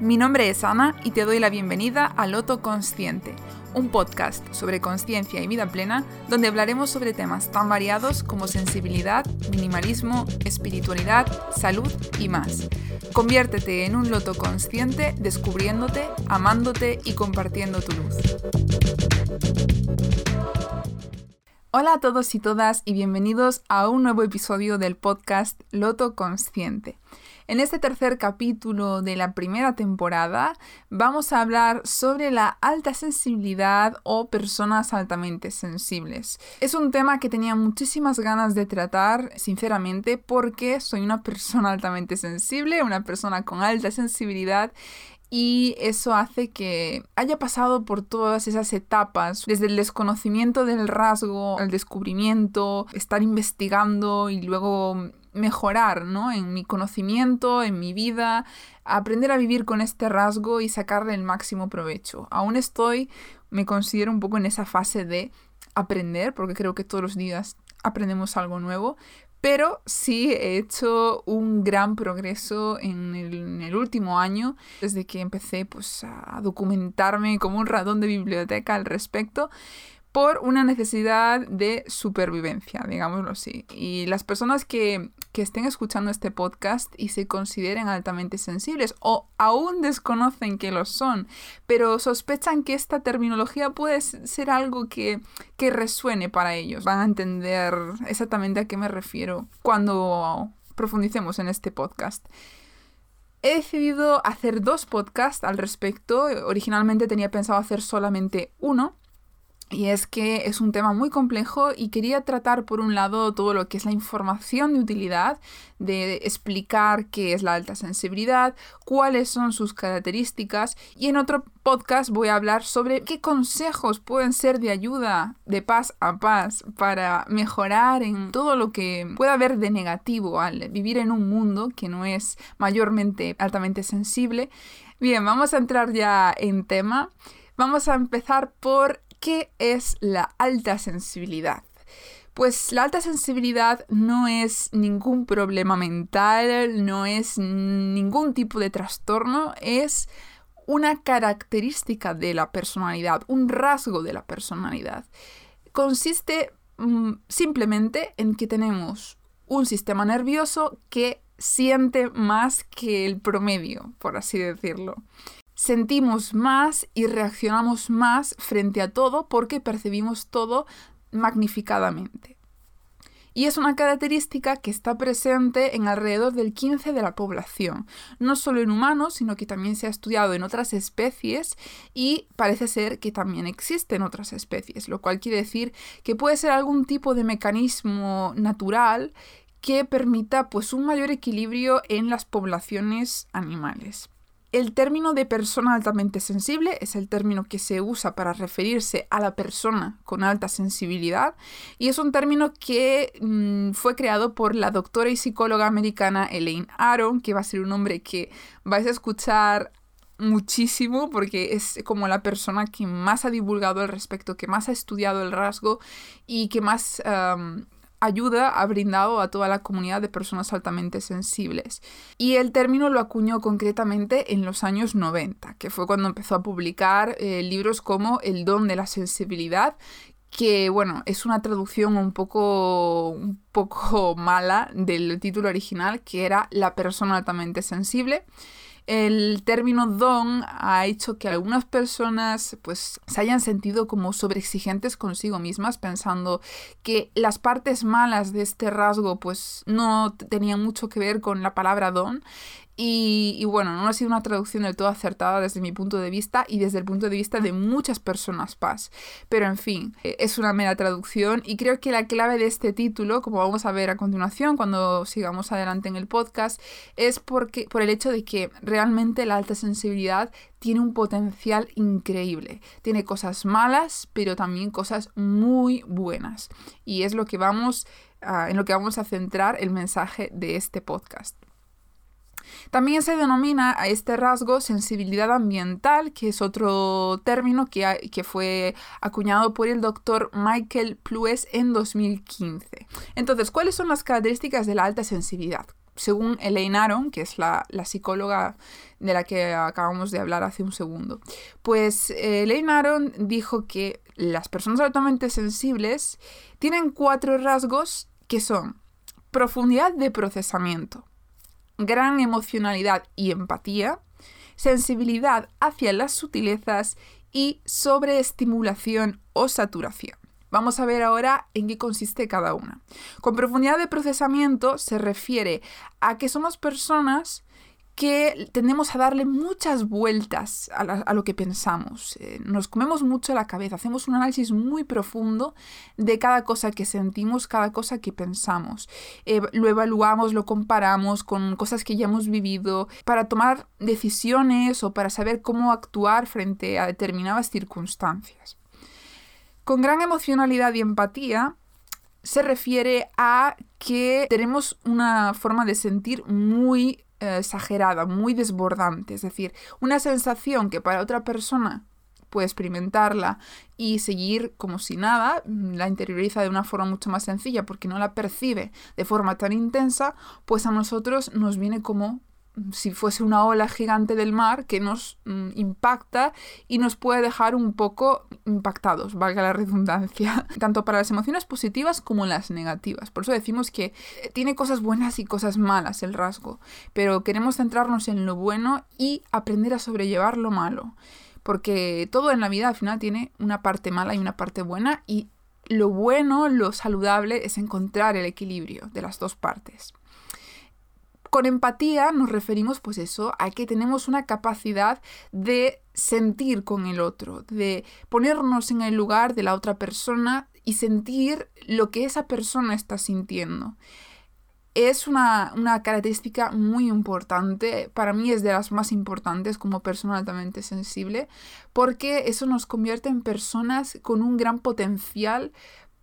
Mi nombre es Ana y te doy la bienvenida a Loto Consciente, un podcast sobre conciencia y vida plena donde hablaremos sobre temas tan variados como sensibilidad, minimalismo, espiritualidad, salud y más. Conviértete en un loto consciente descubriéndote, amándote y compartiendo tu luz. Hola a todos y todas y bienvenidos a un nuevo episodio del podcast Loto Consciente. En este tercer capítulo de la primera temporada vamos a hablar sobre la alta sensibilidad o personas altamente sensibles. Es un tema que tenía muchísimas ganas de tratar, sinceramente, porque soy una persona altamente sensible, una persona con alta sensibilidad y eso hace que haya pasado por todas esas etapas, desde el desconocimiento del rasgo, al descubrimiento, estar investigando y luego mejorar ¿no? en mi conocimiento, en mi vida, aprender a vivir con este rasgo y sacarle el máximo provecho. Aún estoy, me considero un poco en esa fase de aprender, porque creo que todos los días aprendemos algo nuevo, pero sí he hecho un gran progreso en el, en el, último año, desde que empecé pues, a documentarme como un ratón de biblioteca al respecto por una necesidad de supervivencia, digámoslo así. Y las personas que, que, estén escuchando este podcast y se consideren altamente sensibles o aún desconocen que lo son, pero sospechan que esta terminología puede ser algo que, que resuene para ellos, van a entender exactamente a qué me refiero cuando profundicemos en este podcast. He decidido hacer dos podcasts al respecto. Originalmente tenía pensado hacer solamente uno, y es que es un tema muy complejo y quería tratar por un lado todo lo que es la información de utilidad, de explicar qué es la alta sensibilidad, cuáles son sus características y en otro podcast voy a hablar sobre qué consejos pueden ser de ayuda de paz a paz para mejorar en todo lo que pueda haber de negativo al vivir en un mundo que no es mayormente altamente sensible. Bien, vamos a entrar ya en tema. Vamos a empezar por ¿Qué es la alta sensibilidad? Pues la alta sensibilidad no es ningún problema mental, no es ningún tipo de trastorno, es una característica de la personalidad, un rasgo de la personalidad. Consiste mm, simplemente en que tenemos un sistema nervioso que siente más que el promedio, por así decirlo sentimos más y reaccionamos más frente a todo porque percibimos todo magnificadamente. Y es una característica que está presente en alrededor del 15 de la población, no solo en humanos, sino que también se ha estudiado en otras especies y parece ser que también existen otras especies, lo cual quiere decir que puede ser algún tipo de mecanismo natural que permita pues un mayor equilibrio en las poblaciones animales. El término de persona altamente sensible es el término que se usa para referirse a la persona con alta sensibilidad y es un término que mm, fue creado por la doctora y psicóloga americana Elaine Aron, que va a ser un nombre que vais a escuchar muchísimo porque es como la persona que más ha divulgado al respecto, que más ha estudiado el rasgo y que más ayuda ha brindado a toda la comunidad de personas altamente sensibles. Y el término lo acuñó concretamente en los años 90, que fue cuando empezó a publicar eh, libros como El don de la sensibilidad, que bueno, es una traducción un poco, un poco mala del título original, que era La persona altamente sensible el término don ha hecho que algunas personas pues se hayan sentido como sobreexigentes consigo mismas pensando que las partes malas de este rasgo pues no tenían mucho que ver con la palabra don y, bueno, no ha sido una traducción del todo acertada desde mi punto de vista y desde el punto de vista de muchas personas paz. Pero en fin, eh, es una mera traducción y creo que la clave de este título, como vamos a ver a continuación cuando sigamos adelante en el podcast, es porque, por el hecho de que realmente la alta sensibilidad tiene un potencial increíble. Tiene cosas malas, pero también cosas muy buenas. Y es lo que vamos, en lo que vamos a centrar el mensaje de este podcast. También se denomina a este rasgo sensibilidad ambiental, que es otro término que, que fue acuñado por el doctor Michael Plues en 2015. Entonces, ¿cuáles son las características de la alta sensibilidad? según Elaine Aron, que es la, psicóloga de la que acabamos de hablar hace un segundo. Pues eh, Elaine Aron dijo que las personas altamente sensibles tienen cuatro rasgos que son profundidad de procesamiento, gran emocionalidad y empatía, sensibilidad hacia las sutilezas y sobreestimulación o saturación. Vamos a ver ahora en qué consiste cada una. Con profundidad de procesamiento se refiere a que somos personas que tendemos a darle muchas vueltas a, lo que pensamos. Eh, nos comemos mucho la cabeza, hacemos un análisis muy profundo de cada cosa que sentimos, cada cosa que pensamos. lo evaluamos, lo comparamos con cosas que ya hemos vivido para tomar decisiones o para saber cómo actuar frente a determinadas circunstancias. Con gran emocionalidad y empatía se refiere a que tenemos una forma de sentir muy eh, exagerada, muy desbordante, es decir, una sensación que para otra persona puede experimentarla y seguir como si nada, la interioriza de una forma mucho más sencilla porque no la percibe de forma tan intensa, pues a nosotros nos viene como si fuese una ola gigante del mar que nos mm, impacta y nos puede dejar un poco impactados, valga la redundancia, tanto para las emociones positivas como las negativas. Por eso decimos que tiene cosas buenas y cosas malas el rasgo, pero queremos centrarnos en lo bueno y aprender a sobrellevar lo malo, porque todo en la vida al final tiene una parte mala y una parte buena y lo bueno, lo saludable es encontrar el equilibrio de las dos partes. Con empatía nos referimos pues eso, a que tenemos una capacidad de sentir con el otro, de ponernos en el lugar de la otra persona y sentir lo que esa persona está sintiendo. Es una, una característica muy importante, para mí es de las más importantes como persona altamente sensible, porque eso nos convierte en personas con un gran potencial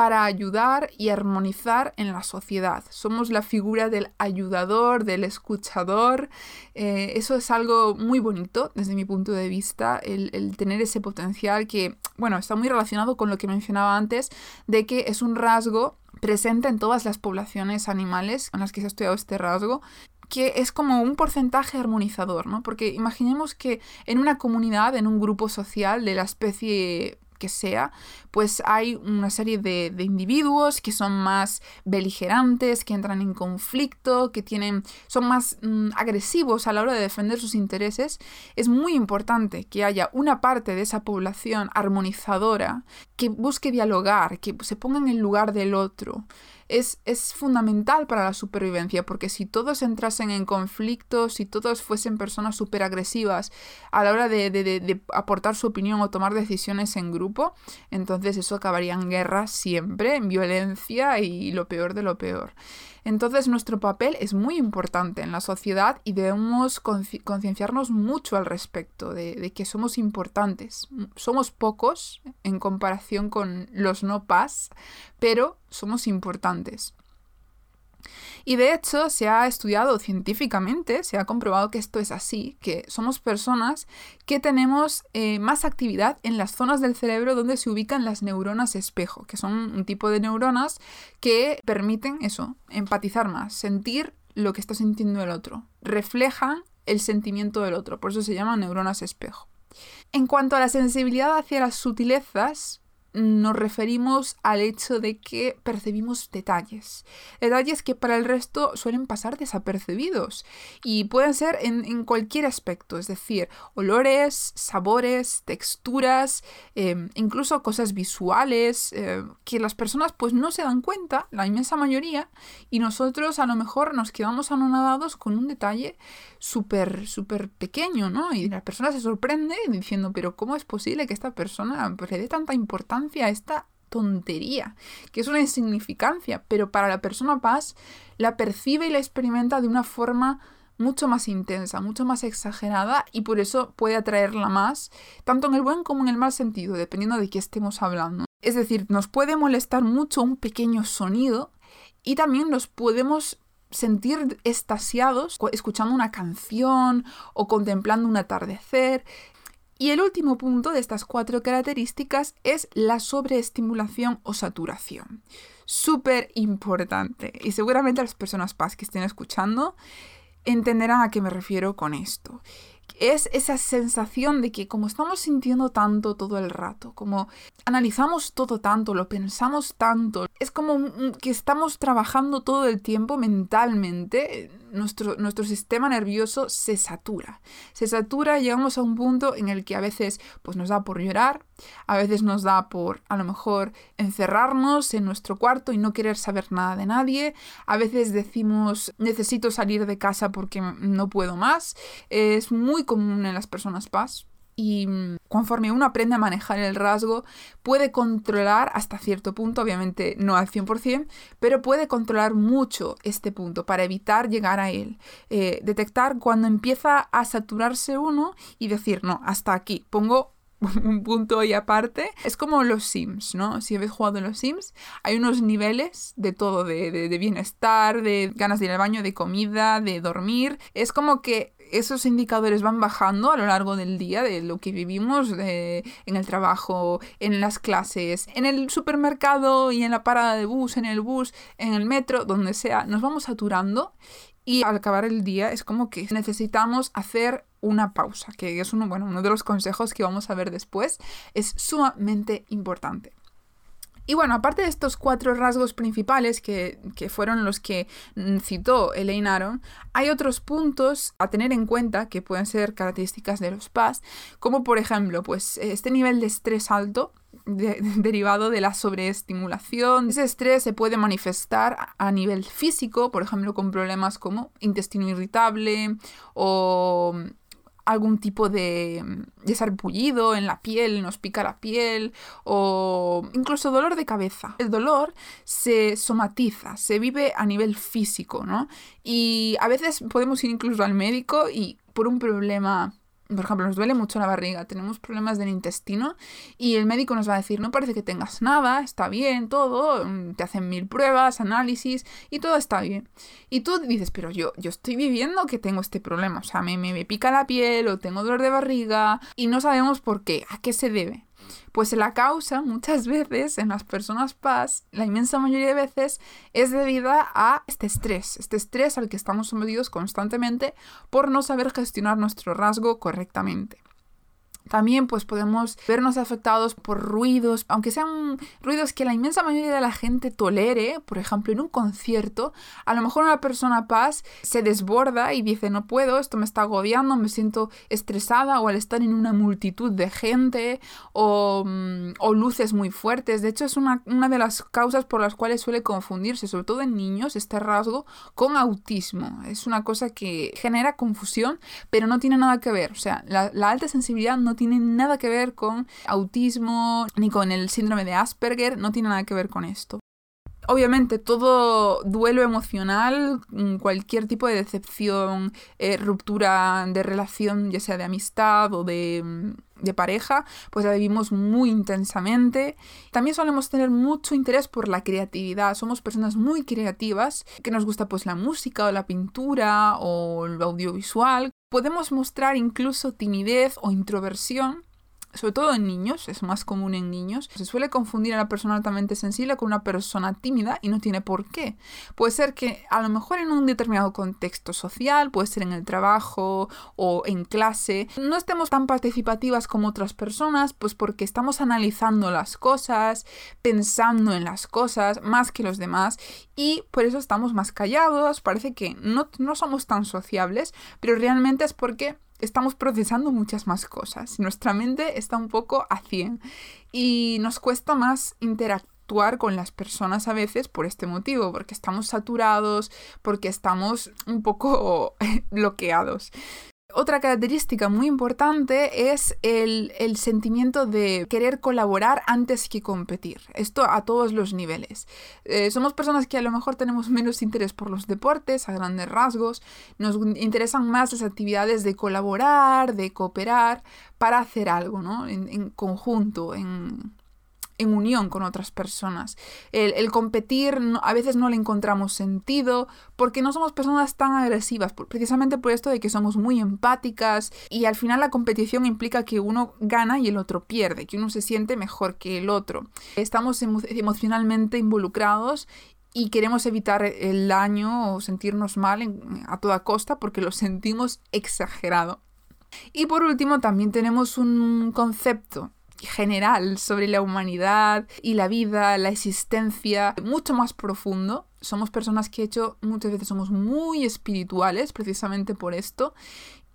para ayudar y armonizar en la sociedad. Somos la figura del ayudador, del escuchador. Eh, eso es algo muy bonito desde mi punto de vista, el, tener ese potencial que, bueno, está muy relacionado con lo que mencionaba antes, de que es un rasgo presente en todas las poblaciones animales en las que se ha estudiado este rasgo que es como un porcentaje armonizador, ¿no? Porque imaginemos que en una comunidad, en un grupo social de la especie que sea, pues hay una serie de, individuos que son más beligerantes, que entran en conflicto, que tienen, son más mm, agresivos a la hora de defender sus intereses. Es muy importante que haya una parte de esa población armonizadora que busque dialogar, que se ponga en el lugar del otro es, fundamental para la supervivencia, porque si todos entrasen en conflictos, si todos fuesen personas súper agresivas a la hora de, aportar su opinión o tomar decisiones en grupo, entonces eso acabaría en guerra siempre, en violencia y lo peor de lo peor. Entonces nuestro papel es muy importante en la sociedad y debemos concienciarnos mucho al respecto de, que somos importantes. Somos pocos en comparación con los no paz, pero somos importantes. Y de hecho se ha estudiado científicamente, se ha comprobado que esto es así, que somos personas que tenemos eh, más actividad en las zonas del cerebro donde se ubican las neuronas espejo, que son un tipo de neuronas que permiten eso, empatizar más, sentir lo que está sintiendo el otro, reflejan el sentimiento del otro, por eso se llaman neuronas espejo. En cuanto a la sensibilidad hacia las sutilezas, nos referimos al hecho de que percibimos detalles. Detalles que para el resto suelen pasar desapercibidos y pueden ser en, cualquier aspecto, es decir, olores, sabores, texturas, em, incluso cosas visuales em, que las personas pues no se dan cuenta, la inmensa mayoría, y nosotros a lo mejor nos quedamos anonadados con un detalle súper, súper pequeño, ¿no? Y la persona se sorprende diciendo, pero ¿cómo es posible que esta persona pues, le dé tanta a esta tontería, que es una insignificancia, pero para la persona paz la percibe y la experimenta de una forma mucho más intensa, mucho más exagerada y por eso puede atraerla más, tanto en el buen como en el mal sentido, dependiendo de qué estemos hablando. Es decir, nos puede molestar mucho un pequeño sonido y también nos podemos sentir estasiados escuchando una canción o contemplando un atardecer. Y el último punto de estas cuatro características es la sobreestimulación o saturación. Súper importante. Y seguramente las personas PAS que estén escuchando entenderán a qué me refiero con esto es esa sensación de que como estamos sintiendo tanto todo el rato, como analizamos todo tanto, lo pensamos tanto, es como que estamos trabajando todo el tiempo mentalmente, nuestro, nuestro sistema nervioso se satura. Se satura, llegamos a un punto en el que a veces pues, nos da por llorar, a veces nos da por a lo mejor encerrarnos en nuestro cuarto y no querer saber nada de nadie, a veces decimos necesito salir de casa porque no puedo más. Es muy común en las personas paz y conforme uno aprende a manejar el rasgo, puede controlar hasta cierto punto, obviamente no al 100%, pero puede controlar mucho este punto para evitar llegar a él. Eh, detectar cuando empieza a saturarse uno y decir, no, hasta aquí, pongo un punto ahí aparte. Es como los Sims, ¿no? Si habéis jugado en los Sims, hay unos niveles de todo, de, de, bienestar, de ganas de ir al baño, de comida, de dormir. Es como que esos indicadores van bajando a lo largo del día de lo que vivimos en el trabajo, en las clases, en el supermercado y en la parada de bus, en el bus, en el metro, donde sea. Nos vamos saturando y al acabar el día es como que necesitamos hacer una pausa, que es uno, bueno, uno de los consejos que vamos a ver después. Es sumamente importante. Y bueno, aparte de estos cuatro rasgos principales que, fueron los que mm, citó Elaine Aron, hay otros puntos a tener en cuenta que pueden ser características de los PAS, como por ejemplo, pues este nivel de estrés alto derivado de la sobreestimulación. Ese estrés se puede manifestar a nivel físico, por ejemplo, con problemas como intestino irritable o algún tipo de, de sarpullido en la piel, nos pica la piel o incluso dolor de cabeza. El dolor se somatiza, se vive a nivel físico, ¿no? Y a veces podemos ir incluso al médico y por un problema por ejemplo, nos duele mucho la barriga, tenemos problemas del intestino y el médico nos va a decir, no parece que tengas nada, está bien todo, mm, te hacen mil pruebas, análisis y todo está bien. Y tú dices, pero yo, yo estoy viviendo que tengo este problema, o sea, me, me, me pica la piel o tengo dolor de barriga y no sabemos por qué, a qué se debe. Pues la causa muchas veces en las personas paz, la inmensa mayoría de veces, es debida a este estrés, este estrés al que estamos sometidos constantemente por no saber gestionar nuestro rasgo correctamente. También pues podemos vernos afectados por ruidos, aunque sean ruidos que la inmensa mayoría de la gente tolere, por ejemplo en un concierto, a lo mejor una persona paz se desborda y dice no puedo, esto me está agobiando, me siento estresada o al estar en una multitud de gente o, mm, luces muy fuertes. De hecho es una, de las causas por las cuales suele confundirse, sobre todo en niños, este rasgo con autismo. Es una cosa que genera confusión, pero no tiene nada que ver. O sea, la, la alta sensibilidad no tiene nada que ver con autismo ni con el síndrome de Asperger, no tiene nada que ver con esto. Obviamente todo duelo emocional, mm, cualquier tipo de decepción, eh, ruptura de relación, ya sea de amistad o de, mm, de pareja, pues la vivimos muy intensamente. También solemos tener mucho interés por la creatividad, somos personas muy creativas, que nos gusta pues la música o la pintura o el audiovisual. Podemos mostrar incluso timidez o introversión sobre todo en niños, es más común en niños, se suele confundir a la persona altamente sensible con una persona tímida y no tiene por qué. Puede ser que a lo mejor en un determinado contexto social, puede ser en el trabajo o en clase, no estemos tan participativas como otras personas, pues porque estamos analizando las cosas, pensando en las cosas más que los demás y por eso estamos más callados, parece que no, no somos tan sociables, pero realmente es porque estamos procesando muchas más cosas. Nuestra mente está un poco a 100 y nos cuesta más interactuar con las personas a veces por este motivo, porque estamos saturados, porque estamos un poco bloqueados. Otra característica muy importante es el, sentimiento de querer colaborar antes que competir. Esto a todos los niveles. Eh, somos personas que a lo mejor tenemos menos interés por los deportes, a grandes rasgos. Nos interesan más las actividades de colaborar, de cooperar para hacer algo, ¿no? En, conjunto, en unión con otras personas. El, competir a veces no le encontramos sentido porque no somos personas tan agresivas, precisamente por esto de que somos muy empáticas y al final la competición implica que uno gana y el otro pierde, que uno se siente mejor que el otro. Estamos emocionalmente involucrados y queremos evitar el daño o sentirnos mal a toda costa porque lo sentimos exagerado. Y por último, también tenemos un concepto general sobre la humanidad y la vida, la existencia, mucho más profundo. Somos personas que, hecho, muchas veces somos muy espirituales, precisamente por esto,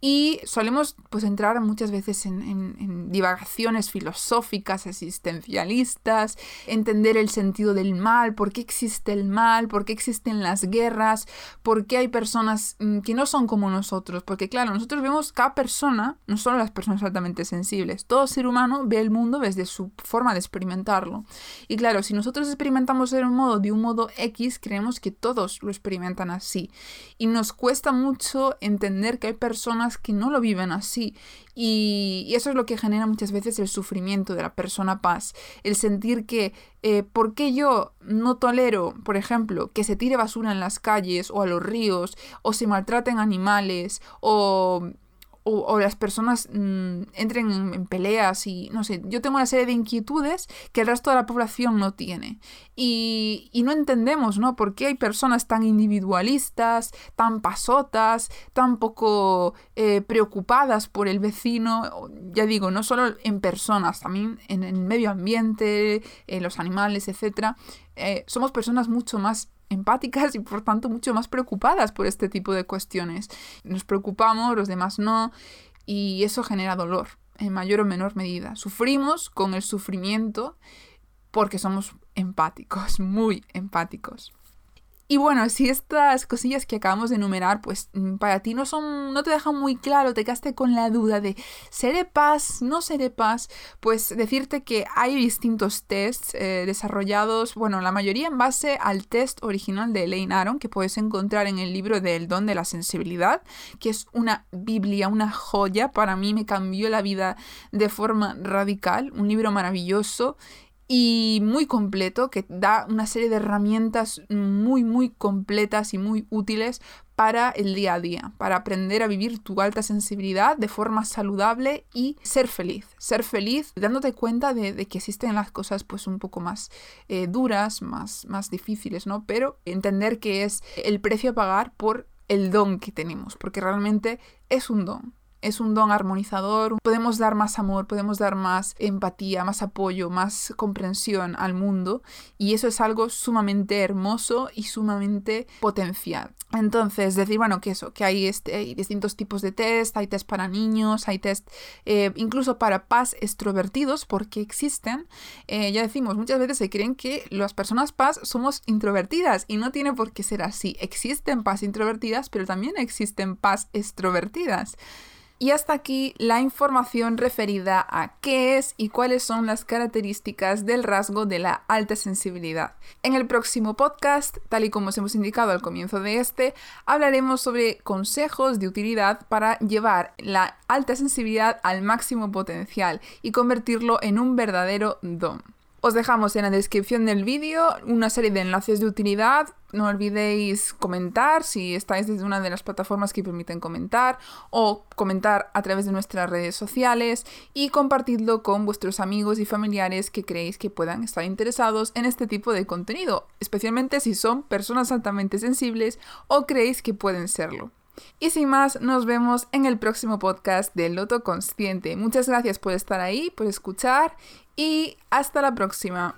y solemos pues entrar muchas veces en, divagaciones filosóficas, existencialistas, entender el sentido del mal, por qué existe el mal, por qué existen las guerras, por qué hay personas mm, que no son como nosotros. Porque claro, nosotros vemos cada persona, no solo las personas altamente sensibles, todo ser humano ve el mundo desde su forma de experimentarlo. Y claro, si nosotros experimentamos de un modo, de un modo X, creemos que todos lo experimentan así. Y nos cuesta mucho entender que hay personas que no lo viven así. Y, eso es lo que genera muchas veces el sufrimiento de la persona paz. El sentir que, eh, ¿por qué yo no tolero, por ejemplo, que se tire basura en las calles o a los ríos, o se maltraten animales, o o, las personas mm, entren en, peleas y no sé, yo tengo una serie de inquietudes que el resto de la población no tiene. Y, no entendemos, ¿no? ¿Por qué hay personas tan individualistas, tan pasotas, tan poco eh, preocupadas por el vecino? Ya digo, no solo en personas, también en el medio ambiente, en los animales, etc. Eh, somos personas mucho más empáticas y por tanto mucho más preocupadas por este tipo de cuestiones. Nos preocupamos, los demás no, y eso genera dolor en mayor o menor medida. Sufrimos con el sufrimiento porque somos empáticos, muy empáticos. Y bueno, si estas cosillas que acabamos de enumerar, pues mm, para ti no son, no te dejan muy claro, te quedaste con la duda de ¿seré paz? ¿No seré paz? Pues decirte que hay distintos tests eh, desarrollados, bueno, la mayoría en base al test original de Elaine Aron, que puedes encontrar en el libro del don de la sensibilidad, que es una biblia, una joya, para mí me cambió la vida de forma radical, un libro maravilloso y muy completo que da una serie de herramientas muy muy completas y muy útiles para el día a día, para aprender a vivir tu alta sensibilidad de forma saludable y ser feliz. Ser feliz dándote cuenta de, que existen las cosas pues un poco más eh, duras, más, más difíciles, ¿no? Pero entender que es el precio a pagar por el don que tenemos, porque realmente es un don es un don armonizador. Podemos dar más amor, podemos dar más empatía, más apoyo, más comprensión al mundo y eso es algo sumamente hermoso y sumamente potencial. Entonces, decir, bueno, que eso, que hay, este, distintos tipos de test, hay test para niños, hay test eh, incluso para paz extrovertidos, porque existen. Eh, ya decimos, muchas veces se creen que las personas paz somos introvertidas y no tiene por qué ser así. Existen paz introvertidas, pero también existen paz extrovertidas. Y hasta aquí la información referida a qué es y cuáles son las características del rasgo de la alta sensibilidad. En el próximo podcast, tal y como os hemos indicado al comienzo de este, hablaremos sobre consejos de utilidad para llevar la alta sensibilidad al máximo potencial y convertirlo en un verdadero don. Os dejamos en la descripción del vídeo una serie de enlaces de utilidad. No olvidéis comentar si estáis desde una de las plataformas que permiten comentar o comentar a través de nuestras redes sociales y compartidlo con vuestros amigos y familiares que creéis que puedan estar interesados en este tipo de contenido, especialmente si son personas altamente sensibles o creéis que pueden serlo. Y sin más, nos vemos en el próximo podcast de Loto Consciente. Muchas gracias por estar ahí, por escuchar y hasta la próxima.